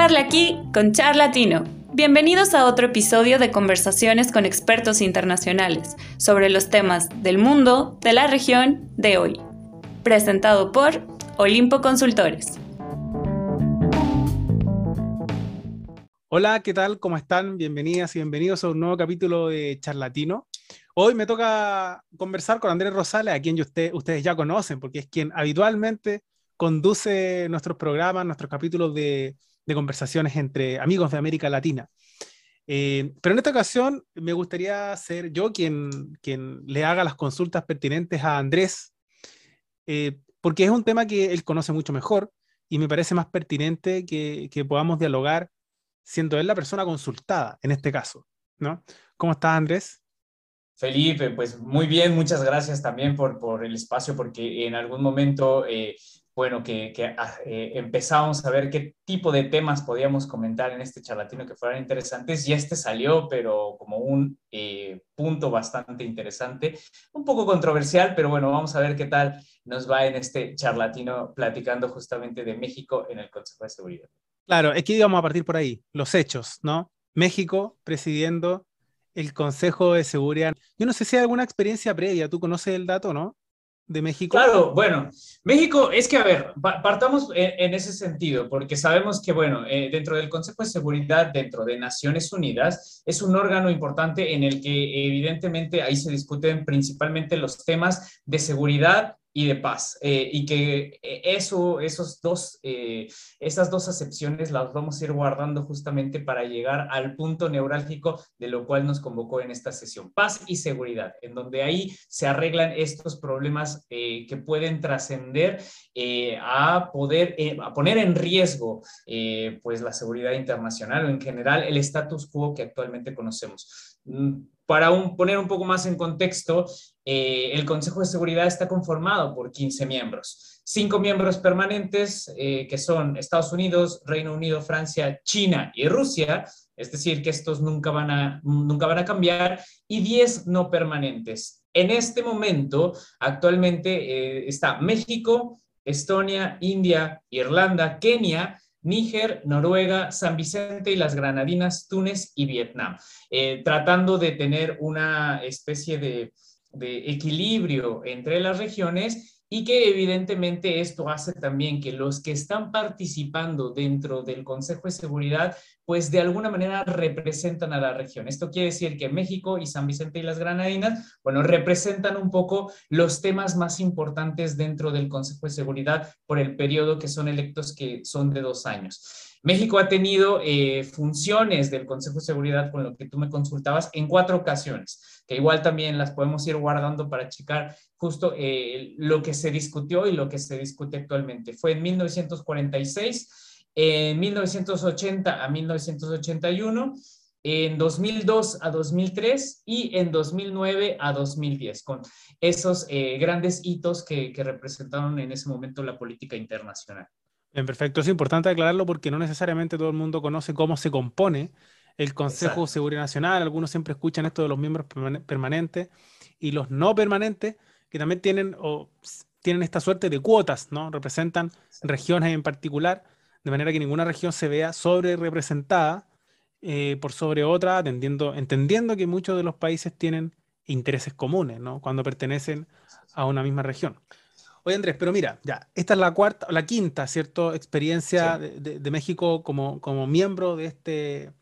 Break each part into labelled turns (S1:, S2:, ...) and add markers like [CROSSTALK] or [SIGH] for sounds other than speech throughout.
S1: Charla aquí con Charlatino. Bienvenidos a otro episodio de conversaciones con expertos internacionales sobre los temas del mundo, de la región, de hoy. Presentado por Olimpo Consultores.
S2: Hola, ¿qué tal? ¿Cómo están? Bienvenidas y bienvenidos a un nuevo capítulo de Charlatino. Hoy me toca conversar con Andrés Rosales, a quien ustedes ya conocen, porque es quien habitualmente conduce nuestros programas, nuestros capítulos de, conversaciones entre amigos de América Latina. Eh, pero en esta ocasión me gustaría ser yo quien, quien le haga las consultas pertinentes a Andrés, eh, porque es un tema que él conoce mucho mejor y me parece más pertinente que, que podamos dialogar siendo él la persona consultada en este caso, ¿no? ¿Cómo estás, Andrés?
S3: Felipe, pues muy bien, muchas gracias también por, por el espacio, porque en algún momento, eh, bueno, que, que ah, eh, empezamos a ver qué tipo de temas podíamos comentar en este charlatino que fueran interesantes, y este salió, pero como un eh, punto bastante interesante, un poco controversial, pero bueno, vamos a ver qué tal nos va en este charlatino platicando justamente de México en el Consejo de Seguridad.
S2: Claro, es que íbamos a partir por ahí, los hechos, ¿no? México presidiendo el Consejo de Seguridad. Yo no sé si hay alguna experiencia previa, ¿tú conoces el dato, no? De México.
S3: Claro, bueno, México, es que, a ver, partamos en, ese sentido, porque sabemos que, bueno, eh, dentro del Consejo de Seguridad, dentro de Naciones Unidas, es un órgano importante en el que evidentemente ahí se discuten principalmente los temas de seguridad y de paz. Eh, y que eh, eso, esos dos, eh, esas dos acepciones las vamos a ir guardando justamente para llegar al punto neurálgico de lo cual nos convocó en esta sesión. Paz y seguridad, en donde ahí se arreglan estos problemas que pueden trascender a poder, a poner en riesgo pues la seguridad internacional o en general el status quo que actualmente conocemos. Para poner un poco más en contexto, eh, el Consejo de Seguridad está conformado por 15 miembros. Cinco miembros permanentes, eh, que son Estados Unidos, Reino Unido, Francia, China y Rusia, es decir, que estos nunca van a, nunca van a cambiar, y 10 no permanentes. En este momento, actualmente eh, está México, Estonia, India, Irlanda, Kenia, Níger, Noruega, San Vicente y las Granadinas, Túnez y Vietnam, eh, tratando de tener una especie de, de equilibrio entre las regiones y que evidentemente esto hace también que los que están participando dentro del Consejo de Seguridad, pues de alguna manera representan a la región. Esto quiere decir que México y San Vicente y las Granadinas, bueno, representan un poco los temas más importantes dentro del Consejo de Seguridad por el periodo que son electos, que son de dos años. México ha tenido eh, funciones del Consejo de Seguridad, con lo que tú me consultabas, en cuatro ocasiones, que igual también las podemos ir guardando para checar justo eh, lo que se discutió y lo que se discute actualmente. Fue en 1946, en 1980 a 1981, en 2002 a 2003 y en 2009 a 2010, con esos eh, grandes hitos que representaron en ese momento la política internacional.
S2: Bien, perfecto. Es importante aclararlo porque no necesariamente todo el mundo conoce cómo se compone el Consejo de Seguridad Nacional. Algunos siempre escuchan esto de los miembros permanentes y los no permanentes, que también tienen, o, tienen esta suerte de cuotas, ¿no? Representan regiones en particular, de manera que ninguna región se vea sobre representada eh, por sobre otra, entendiendo, entendiendo que muchos de los países tienen intereses comunes, ¿no? Cuando pertenecen a una misma región. Oye, Andrés, pero mira, ya, esta es la cuarta, la quinta, ¿cierto? Experiencia de, México como, como miembro de este,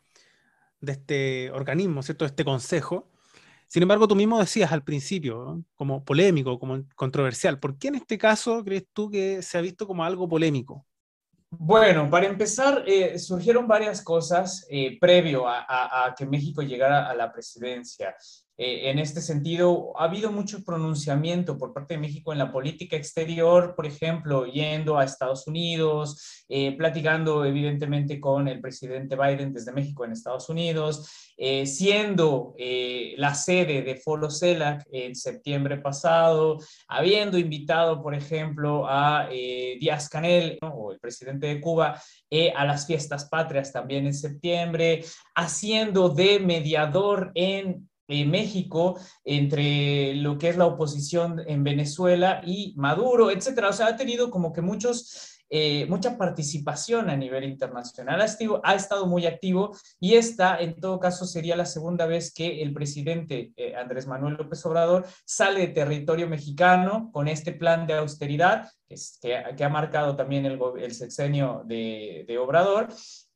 S2: de este organismo, ¿cierto? De este consejo. Sin embargo, tú mismo decías al principio, como polémico, como controversial. ¿Por qué en este caso crees tú que se ha visto como algo polémico?
S3: Bueno, para empezar, eh, surgieron varias cosas eh, previo a, que México llegara a la presidencia. Eh, en este sentido, ha habido mucho pronunciamiento por parte de México en la política exterior, por ejemplo, yendo a Estados Unidos, eh, platicando evidentemente con el presidente Biden desde México en Estados Unidos, eh, siendo la sede de Foro CELAC en septiembre pasado, habiendo invitado, por ejemplo, a Díaz Canel, o el presidente de Cuba, a las fiestas patrias también en septiembre, haciendo de mediador en México entre lo que es la oposición en Venezuela y Maduro, etcétera. O sea, ha tenido como que muchos eh, mucha participación a nivel internacional. Ha, estado muy activo y esta, en todo caso, sería la segunda vez que el presidente eh, Andrés Manuel López Obrador sale de territorio mexicano con este plan de austeridad que, ha marcado también el, sexenio de, de Obrador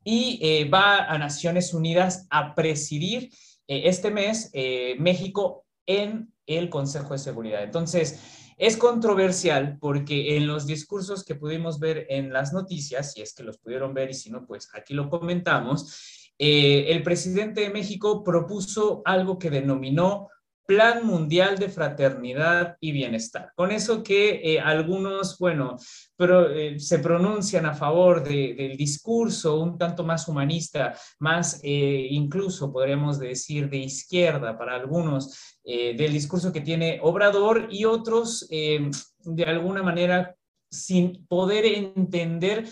S3: y eh, va a Naciones Unidas a presidir este mes México en el Consejo de Seguridad. Entonces, es controversial porque en los discursos que pudimos ver en las noticias, si es que los pudieron ver y si no, pues aquí lo comentamos, eh, el presidente de México propuso algo que denominó Plan Mundial de Fraternidad y Bienestar. Con eso que eh, algunos, bueno, eh, se pronuncian a favor del discurso un tanto más humanista, más eh, incluso podríamos decir de izquierda para algunos, del discurso que tiene Obrador y otros de alguna manera sin poder entender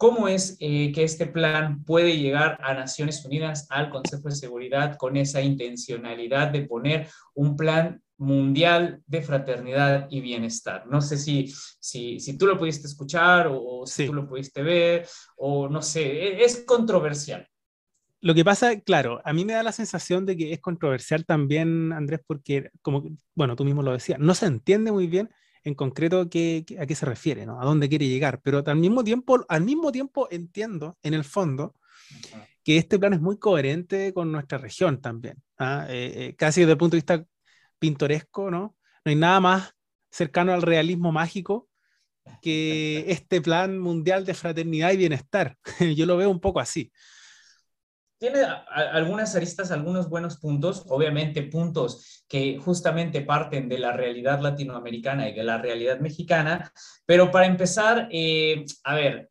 S3: ¿Cómo es eh, que este plan puede llegar a Naciones Unidas, al Consejo de Seguridad, con esa intencionalidad de poner un plan mundial de fraternidad y bienestar? No sé si, si, si tú lo pudiste escuchar o, si tú lo pudiste ver, o no sé, e, es controversial.
S2: Lo que pasa, claro, a mí me da la sensación de que es controversial también, Andrés, porque, como, bueno, tú mismo lo decías, no se entiende muy bien en concreto qué, a qué se refiere, ¿no? A dónde quiere llegar. Pero al mismo tiempo, al mismo tiempo entiendo, en el fondo, que este plan es muy coherente con nuestra región también. ¿ah? Eh, eh, casi desde el punto de vista pintoresco, ¿no? No hay nada más cercano al realismo mágico que [LAUGHS] este plan mundial de fraternidad y bienestar. [LAUGHS] Yo lo veo un poco así
S3: tiene algunas aristas, algunos buenos puntos, obviamente puntos que justamente parten de la realidad latinoamericana y de la realidad mexicana, pero para empezar, eh, a ver,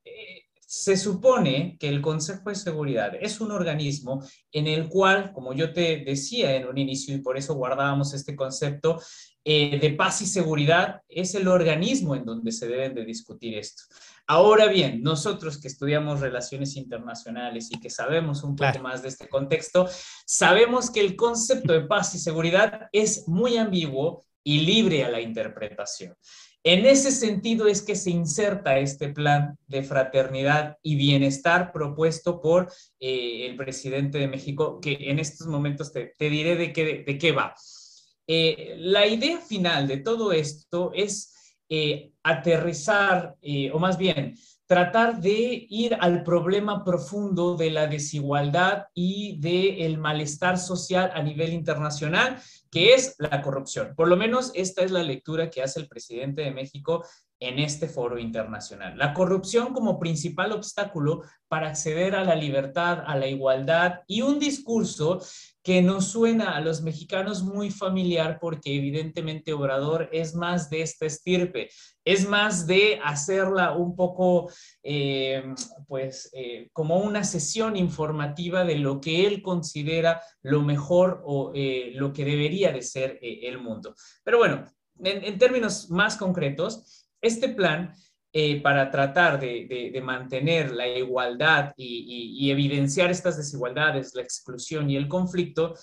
S3: se supone que el Consejo de Seguridad es un organismo en el cual, como yo te decía en un inicio y por eso guardábamos este concepto, eh, de paz y seguridad es el organismo en donde se deben de discutir esto. Ahora bien, nosotros que estudiamos relaciones internacionales y que sabemos un poco más de este contexto, sabemos que el concepto de paz y seguridad es muy ambiguo y libre a la interpretación. En ese sentido es que se inserta este plan de fraternidad y bienestar propuesto por eh, el presidente de México, que en estos momentos te, diré de qué, de qué va. Eh, la idea final de todo esto es eh, aterrizar, o más bien, tratar de ir al problema profundo de la desigualdad y del malestar social a nivel internacional, que es la corrupción. Por lo menos esta es la lectura que hace el presidente de México en este foro internacional. La corrupción como principal obstáculo para acceder a la libertad, a la igualdad y un discurso que nos suena a los mexicanos muy familiar porque evidentemente Obrador es más de esta estirpe, es más de hacerla un poco, eh, pues, eh, como una sesión informativa de lo que él considera lo mejor o eh, lo que debería de ser el mundo. Pero bueno, en términos más concretos, este plan eh, para tratar de, mantener la igualdad y, evidenciar estas desigualdades, la exclusión y el conflicto,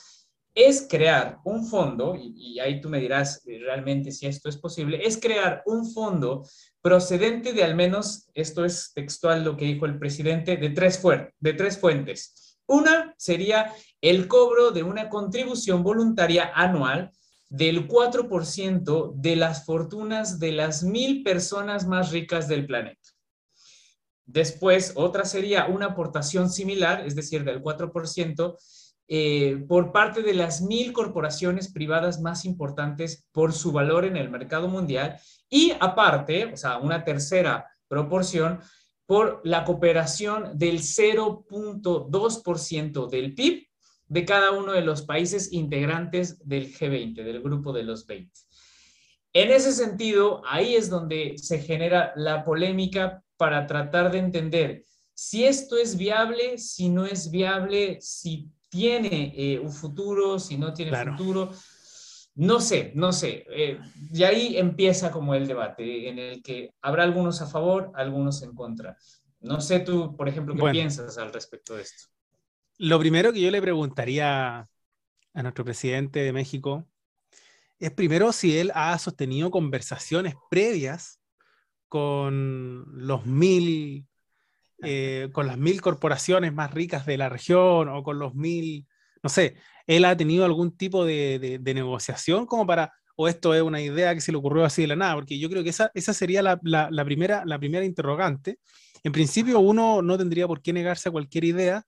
S3: es crear un fondo, y, ahí tú me dirás eh, realmente si esto es posible, es crear un fondo procedente de al menos, esto es textual lo que dijo el presidente, de tres, de tres fuentes. Una sería el cobro de una contribución voluntaria anual del 4% de las fortunas de las mil personas más ricas del planeta. Después, otra sería una aportación similar, es decir, del 4%, eh, por parte de las mil corporaciones privadas más importantes por su valor en el mercado mundial y aparte, o sea, una tercera proporción por la cooperación del 0.2% del PIB de cada uno de los países integrantes del G20, del grupo de los 20. En ese sentido, ahí es donde se genera la polémica para tratar de entender si esto es viable, si no es viable, si tiene eh, un futuro, si no tiene futuro. No sé, no sé. Eh, y ahí empieza como el debate en el que habrá algunos a favor, algunos en contra. No sé tú, por ejemplo, qué piensas al respecto de esto.
S2: Lo primero que yo le preguntaría a nuestro presidente de México es primero si él ha sostenido conversaciones previas con los mil, eh, con las mil corporaciones más ricas de la región o con los mil, no sé, él ha tenido algún tipo de, negociación como para, o esto es una idea que se le ocurrió así de la nada, porque yo creo que esa, esa sería la, primera, la primera interrogante. En principio, uno no tendría por qué negarse a cualquier idea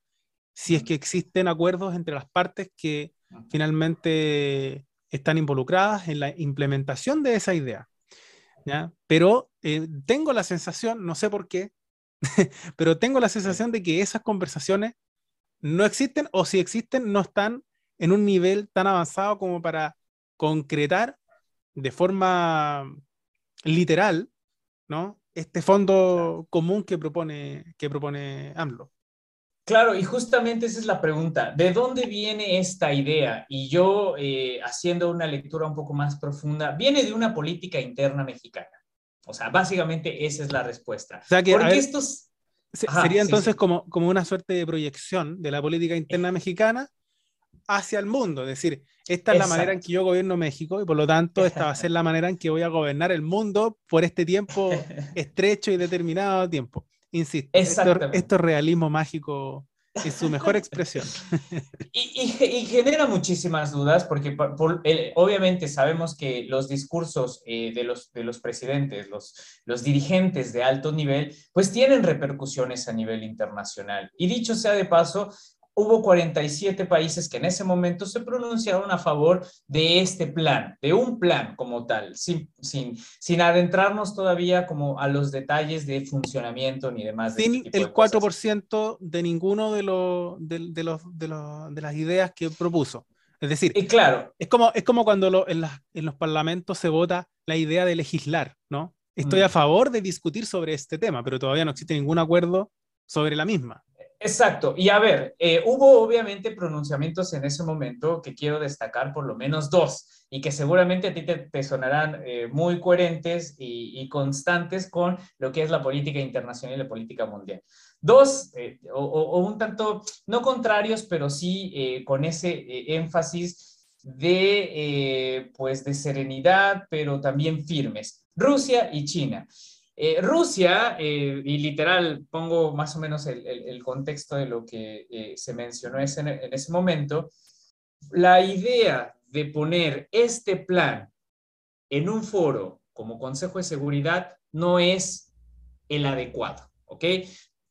S2: si es que existen acuerdos entre las partes que finalmente están involucradas en la implementación de esa idea. ¿ya? Pero eh, tengo la sensación, no sé por qué, [LAUGHS] pero tengo la sensación de que esas conversaciones no existen o si existen no están en un nivel tan avanzado como para concretar de forma literal, ¿no? Este fondo común que propone, que propone AMLO.
S3: Claro, y justamente esa es la pregunta. ¿De dónde viene esta idea? Y yo, eh, haciendo una lectura un poco más profunda, viene de una política interna mexicana. O sea, básicamente esa es la respuesta.
S2: O sea que, Porque estos... sería entonces Como, como una suerte de proyección de la política interna mexicana hacia el mundo. Es decir, esta es la manera en que yo gobierno México y por lo tanto esta va a ser la [LAUGHS] manera en que voy a gobernar el mundo por este tiempo [LAUGHS] estrecho y determinado tiempo. Insisto, esto, es realismo mágico es su [LAUGHS] mejor expresión. [LAUGHS]
S3: y, genera muchísimas dudas porque obviamente sabemos que los discursos eh, de, los, de los presidentes, los, los dirigentes de alto nivel, pues tienen repercusiones a nivel internacional. Y dicho sea de paso, hubo 47 países que en ese momento se pronunciaron a favor de este plan, de un plan como tal, sin, sin, sin adentrarnos todavía como a los detalles de funcionamiento ni demás.
S2: sin este el 4% de ninguno de, de, de, los, de, los, de las ideas que propuso. Es decir,
S3: y claro.
S2: es, como, es como cuando en, en, los parlamentos se vota la idea de legislar, ¿no? Estoy a mm. favor de discutir sobre este tema, pero todavía no existe ningún acuerdo sobre la misma.
S3: Exacto. Y a ver, eh, hubo obviamente pronunciamientos en ese momento que quiero destacar por lo menos dos y que seguramente a ti te, sonarán eh, muy coherentes y, constantes con lo que es la política internacional y la política mundial. Dos, eh, o, un tanto, no contrarios, pero sí con ese énfasis de, pues, de serenidad, pero también firmes. Rusia y China. Eh, Rusia, eh, y literal pongo más o menos el, contexto de lo que eh, se mencionó en, en ese momento, la idea de poner este plan en un foro como Consejo de Seguridad no es el adecuado, ¿ok?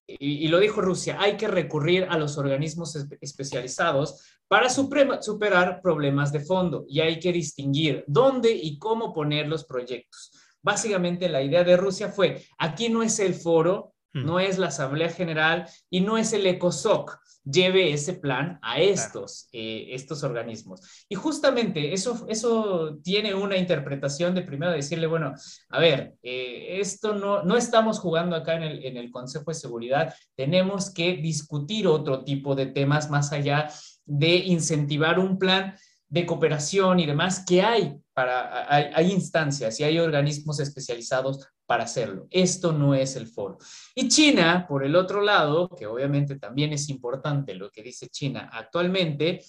S3: Y, lo dijo Rusia, hay que recurrir a los organismos especializados para superar problemas de fondo y hay que distinguir dónde y cómo poner los proyectos. Básicamente la idea de Rusia fue, aquí no es el foro, hmm. no es la Asamblea General y no es el ECOSOC. Lleve ese plan a estos, eh, estos organismos. Y justamente eso, eso tiene una interpretación de primero decirle, bueno, a ver, eh, esto no, no estamos jugando acá en el, en el Consejo de Seguridad, tenemos que discutir otro tipo de temas más allá de incentivar un plan de cooperación y demás que hay para hay, instancias y hay organismos especializados para hacerlo. Esto no es el foro. Y China, por el otro lado, que obviamente también es importante lo que dice China actualmente,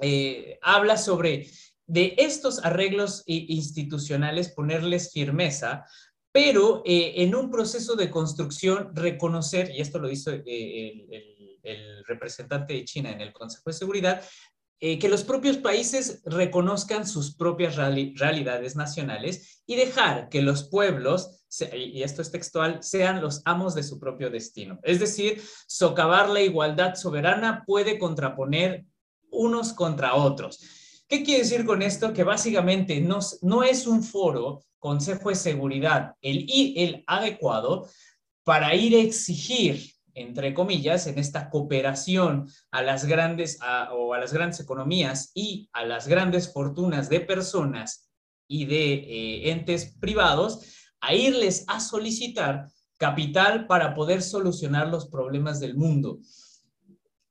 S3: eh, habla sobre de estos arreglos institucionales ponerles firmeza, pero eh, en un proceso de construcción reconocer, y esto lo hizo eh, el, representante de China en el Consejo de Seguridad, eh, que los propios países reconozcan sus propias realidades nacionales y dejar que los pueblos, y esto es textual, sean los amos de su propio destino. Es decir, socavar la igualdad soberana puede contraponer unos contra otros. ¿Qué quiere decir con esto? Que básicamente no, no es un foro, Consejo de Seguridad, el, el adecuado para ir a exigir entre comillas, en esta cooperación a las grandes o a las grandes economías y a las grandes fortunas de personas y de eh, entes privados, a irles a solicitar capital para poder solucionar los problemas del mundo.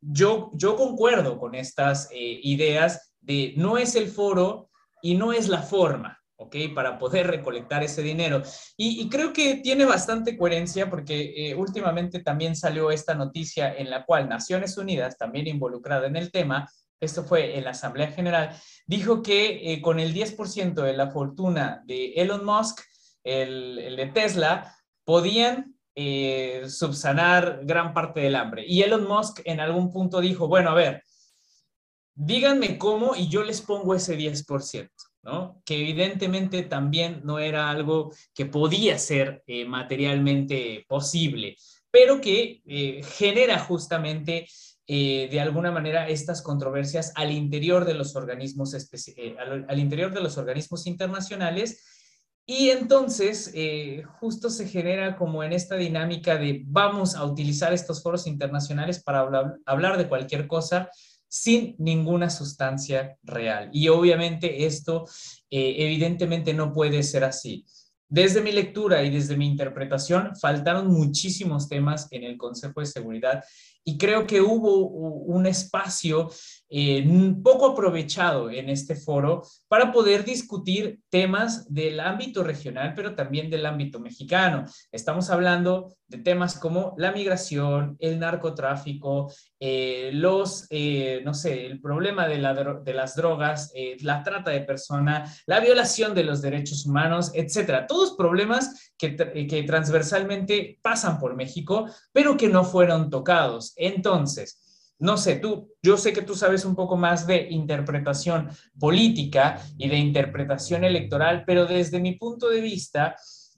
S3: Yo, yo concuerdo con estas eh, ideas de no es el foro y no es la forma. ¿Ok? Para poder [LAUGHS] recolectar ese dinero. Y, creo que tiene bastante coherencia porque eh, últimamente también salió esta noticia en la cual Naciones Unidas, también involucrada en el tema, esto fue en la Asamblea General, dijo que eh, con el 10% de la fortuna de Elon Musk, el, de Tesla, podían eh, subsanar gran parte del hambre. Y Elon Musk en algún punto dijo, bueno, a ver, díganme cómo y yo les pongo ese 10%. ¿No? que evidentemente también no era algo que podía ser eh, materialmente posible, pero que eh, genera justamente eh, de alguna manera estas controversias al interior de los organismos, al, interior de los organismos internacionales. Y entonces, justo se genera como en esta dinámica de vamos a utilizar estos foros internacionales para hablar de cualquier cosa, sin ninguna sustancia real. Y obviamente esto eh, evidentemente no puede ser así. Desde mi lectura y desde mi interpretación, faltaron muchísimos temas en el Consejo de Seguridad y creo que hubo un espacio eh, poco aprovechado en este foro para poder discutir temas del ámbito regional, pero también del ámbito mexicano. Estamos hablando de temas como la migración, el narcotráfico, eh, los, eh, no sé, el problema de, de las drogas, la trata de personas, la violación de los derechos humanos, etcétera. Todos problemas que, que transversalmente pasan por México, pero que no fueron tocados. Entonces, no sé, tú, yo sé que tú sabes un poco más de interpretación política y de interpretación electoral, pero desde mi punto de vista,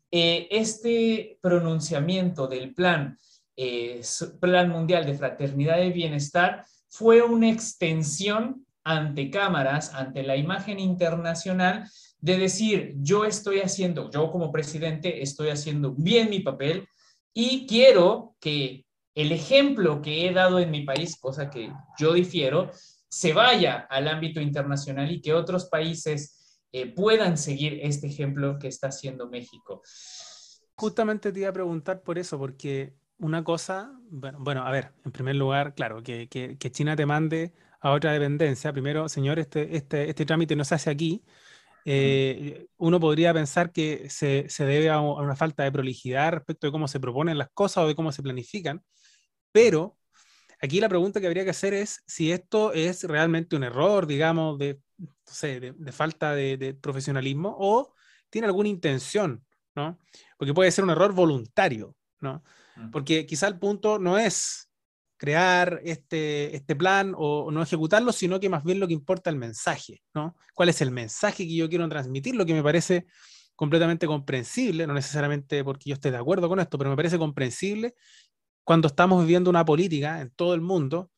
S3: eh, este pronunciamiento del plan, eh, plan mundial de fraternidad y bienestar fue una extensión ante cámaras, ante la imagen internacional, de decir, yo estoy haciendo, yo como presidente estoy haciendo bien mi papel y quiero que el ejemplo que he dado en mi país, cosa que yo difiero, se vaya al ámbito internacional y que otros países eh, puedan seguir este ejemplo que está haciendo México.
S2: Justamente te iba a preguntar por eso, porque una cosa, bueno, a ver, en primer lugar, claro, que, China te mande a otra dependencia. Primero, señor, este, este, este trámite no se hace aquí. Eh, uno podría pensar que se, se debe a, una falta de prolijidad respecto de cómo se proponen las cosas o de cómo se planifican. Pero aquí la pregunta que habría que hacer es si esto es realmente un error, digamos, de, de, falta de, profesionalismo o tiene alguna intención, ¿no? Porque puede ser un error voluntario, ¿no? Porque quizá el punto no es crear este, este plan o, no ejecutarlo, sino que más bien lo que importa el mensaje, ¿no? ¿Cuál es el mensaje que yo quiero transmitir? Lo que me parece completamente comprensible, no necesariamente porque yo esté de acuerdo con esto, pero me parece comprensible cuando estamos viviendo una política en todo el mundo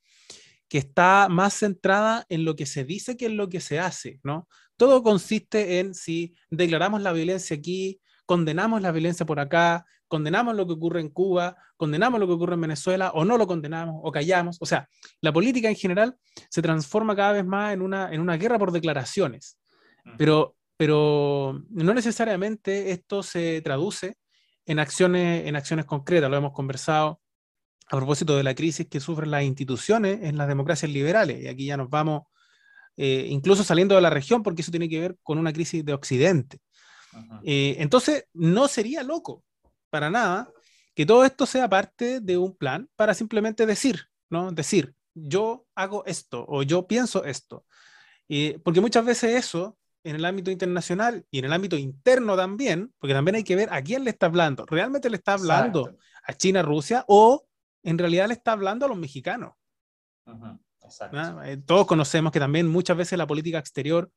S2: que está más centrada en lo que se dice que en lo que se hace, ¿no? Todo consiste en si declaramos la violencia aquí, condenamos la violencia por acá, condenamos lo que ocurre en Cuba, condenamos lo que ocurre en Venezuela o no lo condenamos o callamos. O sea, la política en general se transforma cada vez más en una, en una guerra por declaraciones, pero, pero no necesariamente esto se traduce en acciones, en acciones concretas, lo hemos conversado a propósito de la crisis que sufren las instituciones en las democracias liberales. Y aquí ya nos vamos, eh, incluso saliendo de la región, porque eso tiene que ver con una crisis de Occidente. Eh, entonces, no sería loco, para nada, que todo esto sea parte de un plan para simplemente decir, ¿no? Decir, yo hago esto o yo pienso esto. Eh, porque muchas veces eso, en el ámbito internacional y en el ámbito interno también, porque también hay que ver a quién le está hablando. ¿Realmente le está hablando a China, Rusia o en realidad le está hablando a los mexicanos. Eh, todos conocemos que también muchas veces la política exterior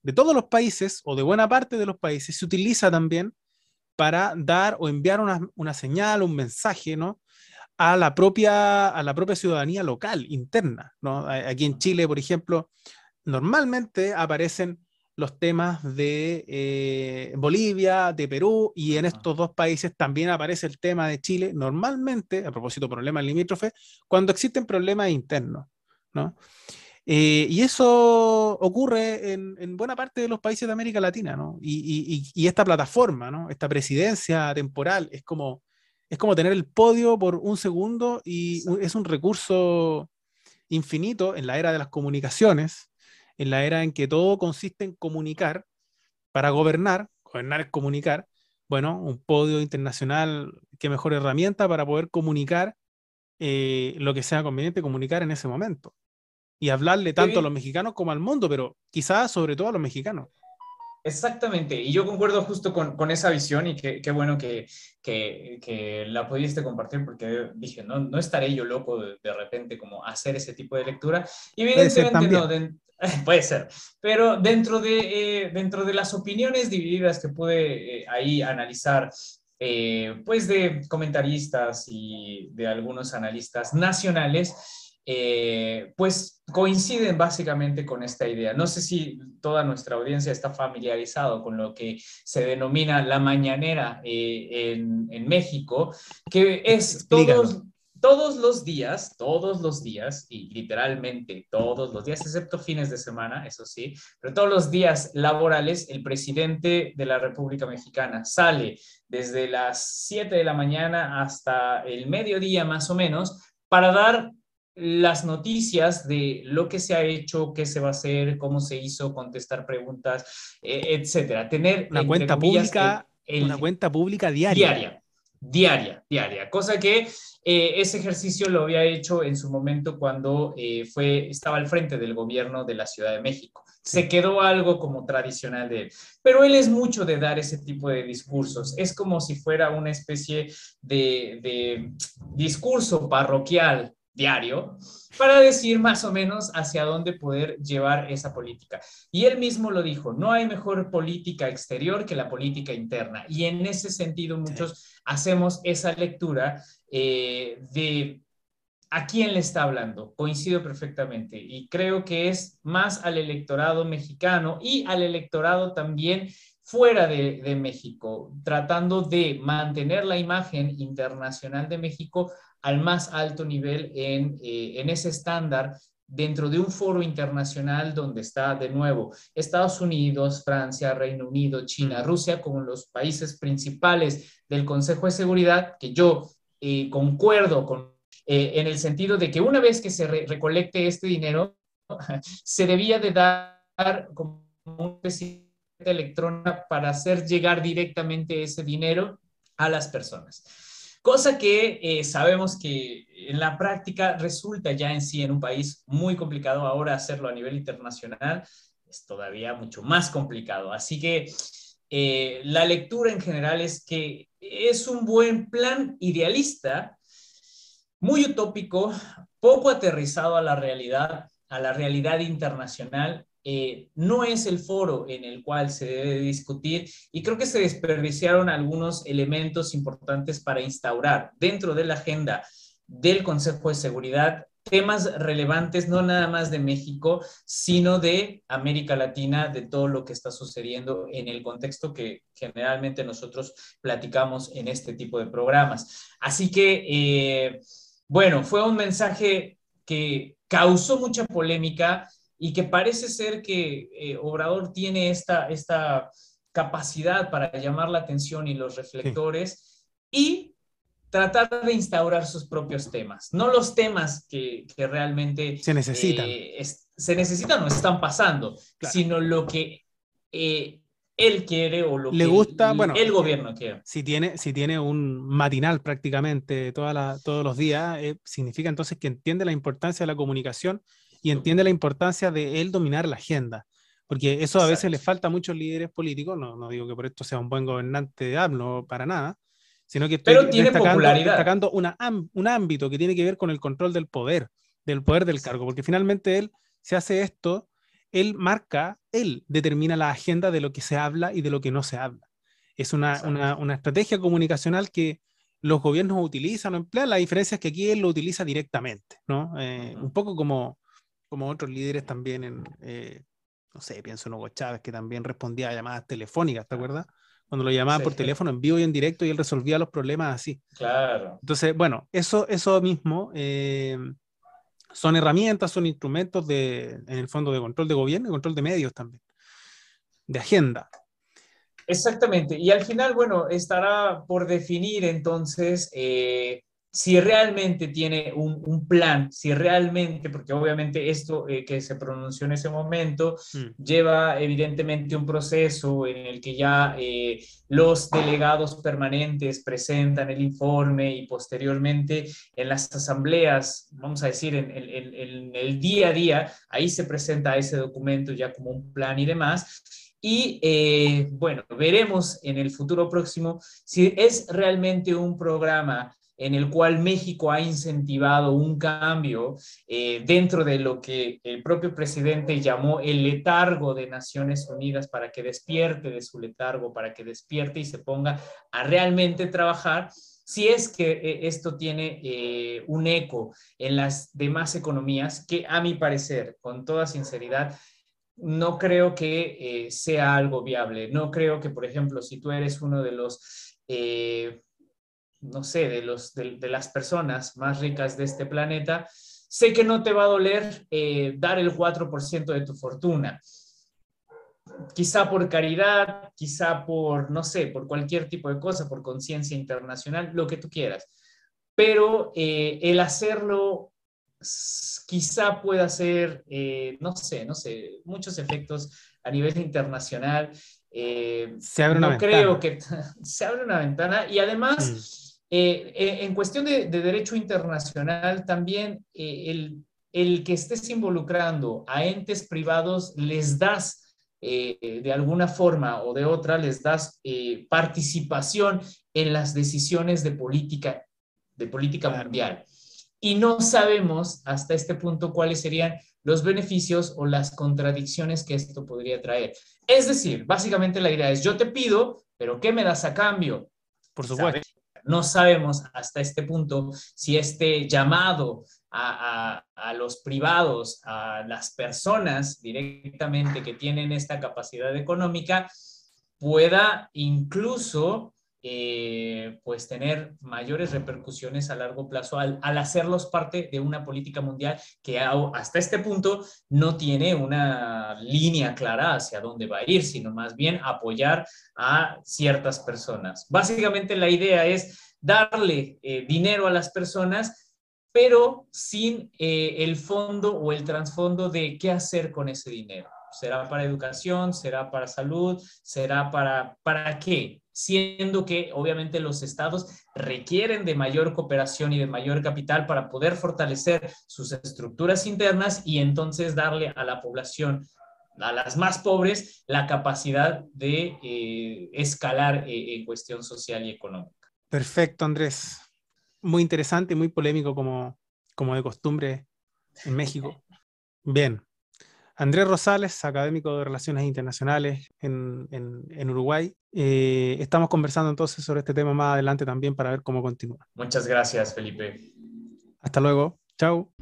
S2: de todos los países o de buena parte de los países se utiliza también para dar o enviar una, una señal, un mensaje, ¿no? A la, propia, a la propia ciudadanía local, interna, ¿no? Aquí en Chile, por ejemplo, normalmente aparecen los temas de eh, Bolivia, de Perú, y en estos dos países también aparece el tema de Chile, normalmente, a propósito de problemas limítrofes, cuando existen problemas internos, ¿no? Eh, y eso ocurre en, buena parte de los países de América Latina, ¿no? Y, y, esta plataforma, ¿no? Esta presidencia temporal es como, es como tener el podio por un segundo y es un recurso infinito en la era de las comunicaciones, en la era en que todo consiste en comunicar para gobernar, gobernar es comunicar, bueno, un podio internacional, qué mejor herramienta para poder comunicar eh, lo que sea conveniente comunicar en ese momento. Y hablarle tanto a los mexicanos como al mundo, pero quizás sobre todo a los mexicanos.
S3: Exactamente, y yo concuerdo justo con, con esa visión y qué bueno que, que, que, la pudiste compartir porque dije, no, no estaré yo loco de, de repente como hacer ese tipo de lectura. Evidentemente no, [LAUGHS] puede ser, pero dentro de, eh, dentro de las opiniones divididas que pude eh, ahí analizar, eh, pues de comentaristas y de algunos analistas nacionales, eh, pues coinciden básicamente con esta idea. No sé si toda nuestra audiencia está familiarizado con lo que se denomina la mañanera eh, en, México, que es todos, todos los días, todos los días, y literalmente todos los días, excepto fines de semana, eso sí, pero todos los días laborales, el presidente de la República Mexicana sale desde las 7 de la mañana hasta el mediodía más o menos para dar las noticias de lo que se ha hecho, qué se va a hacer, cómo se hizo, contestar preguntas, eh, etcétera. Tener
S2: una cuenta pública, una cuenta pública diaria.
S3: Diaria, diaria, diaria. Cosa que eh, ese ejercicio lo había hecho en su momento cuando eh, fue, estaba al frente del gobierno de la Ciudad de México. Se quedó algo como tradicional de él. Pero él es mucho de dar ese tipo de discursos. Es como si fuera una especie de, de discurso parroquial diario para decir más o menos hacia dónde poder llevar esa política. Y él mismo lo dijo, no hay mejor política exterior que la política interna. Y en ese sentido muchos hacemos esa lectura eh, de a quién le está hablando. Coincido perfectamente. Y creo que es más al electorado mexicano y al electorado también fuera de, de México, tratando de mantener la imagen internacional de México al más alto nivel en, eh, en ese estándar dentro de un foro internacional donde está de nuevo Estados Unidos, Francia, Reino Unido, China, Rusia como los países principales del Consejo de Seguridad, que yo eh, concuerdo con, eh, en el sentido de que una vez que se recolecte este dinero, [LAUGHS] se debía de dar como un de electrónica para hacer llegar directamente ese dinero a las personas. Cosa que eh, sabemos que en la práctica resulta ya en sí en un país muy complicado. Ahora hacerlo a nivel internacional es todavía mucho más complicado. Así que eh, la lectura en general es que es un buen plan idealista, muy utópico, poco aterrizado a la realidad, a la realidad internacional eh, no es el foro en el cual se debe discutir y creo que se desperdiciaron algunos elementos importantes para instaurar dentro de la agenda del Consejo de Seguridad temas relevantes no nada más de México, sino de América Latina, de todo lo que está sucediendo en el contexto que generalmente nosotros platicamos en este tipo de programas. Así que, eh, bueno, fue un mensaje que causó mucha polémica, y que parece ser que eh, Obrador tiene esta, esta capacidad para llamar la atención y los reflectores y tratar de instaurar sus propios temas, no los temas que, que realmente
S2: se necesitan.
S3: Eh, se necesitan o están pasando, sino lo que eh, él quiere o lo
S2: le gusta, bueno,
S3: el gobierno quiere.
S2: Si tiene, si tiene un matinal prácticamente toda la, todos los días, significa entonces que entiende la importancia de la comunicación y entiende la importancia de él dominar la agenda. Porque eso a veces le falta a muchos líderes políticos, no, no digo que por esto sea un buen gobernante de AMLO para nada, sino que estoy
S3: Pero tiene destacando,
S2: destacando una, un ámbito que tiene que ver con el control del poder, del poder del cargo, porque finalmente él se hace esto, él marca, él determina la agenda de lo que se habla y de lo que no se habla. Es una, una, una estrategia comunicacional que los gobiernos utilizan o emplean, la diferencia es que aquí él lo utiliza directamente, ¿no? Eh, un poco como, como otros líderes también en, eh, no sé, pienso en Hugo Chávez, que también respondía a llamadas telefónicas, ¿te acuerdas? Cuando lo llamaban por teléfono en vivo y en directo y él resolvía los problemas así.
S3: Claro.
S2: Entonces, bueno, eso, eso mismo eh, son herramientas, son instrumentos de, en el fondo de control de gobierno y control de medios también, de agenda.
S3: Exactamente. Y al final, bueno, estará por definir entonces eh, si realmente tiene un, plan, si realmente, porque obviamente esto eh, que se pronunció en ese momento mm. lleva evidentemente un proceso en el que ya eh, los delegados permanentes presentan el informe y posteriormente en las asambleas, vamos a decir, en, en el día a día, ahí se presenta ese documento ya como un plan y demás. Y eh, bueno, veremos en el futuro próximo si es realmente un programa en el cual México ha incentivado un cambio eh, dentro de lo que el propio presidente llamó el letargo de Naciones Unidas para que despierte de su letargo, para que despierte y se ponga a realmente trabajar si es que eh, esto tiene eh, un eco en las demás economías, que a mi parecer, con toda sinceridad, no creo que sea algo viable. No creo que, por ejemplo, si tú eres uno de los no sé, de, los, de, las personas más ricas de este planeta, sé que no te va a doler eh, dar el 4% de tu fortuna. Quizá por caridad, quizá por, no sé, por cualquier tipo de cosa, por conciencia internacional, lo que tú quieras. Pero eh, el hacerlo quizá pueda ser, eh, no sé, no sé, muchos efectos a nivel internacional.
S2: se abre una
S3: no creo que [LAUGHS] se abre una ventana y además... Mm. Eh, eh, en cuestión de, derecho internacional, también eh, el, que estés involucrando a entes privados, les das de alguna forma o de otra, les das participación en las decisiones de política, de política mundial. Y no sabemos hasta este punto cuáles serían los beneficios o las contradicciones que esto podría traer. Es decir, básicamente la idea es, yo te pido, pero ¿qué me das a cambio?
S2: Por supuesto.
S3: No sabemos hasta este punto si este llamado a, los privados, a las personas directamente que tienen esta capacidad económica, pueda incluso eh, pues tener mayores repercusiones a largo plazo al, hacerlos parte de una política mundial que hasta este punto no tiene una línea clara hacia dónde va a ir, sino más bien apoyar a ciertas personas. Básicamente la idea es darle eh, dinero a las personas, pero sin eh, el fondo o el trasfondo de qué hacer con ese dinero. ¿Será para educación? ¿Será para salud? ¿Será para, para qué? siendo que obviamente los estados requieren de mayor cooperación y de mayor capital para poder fortalecer sus estructuras internas y entonces darle a la población, a las más pobres, la capacidad de eh, escalar eh, en cuestión social y económica.
S2: Perfecto, Andrés. Muy interesante y muy polémico como, como de costumbre en México. [LAUGHS] Bien, Andrés Rosales, académico de Relaciones Internacionales en, Uruguay. Eh, estamos conversando entonces sobre este tema más adelante también para ver cómo continúa.
S3: Muchas gracias, Felipe.
S2: Hasta luego. Chao.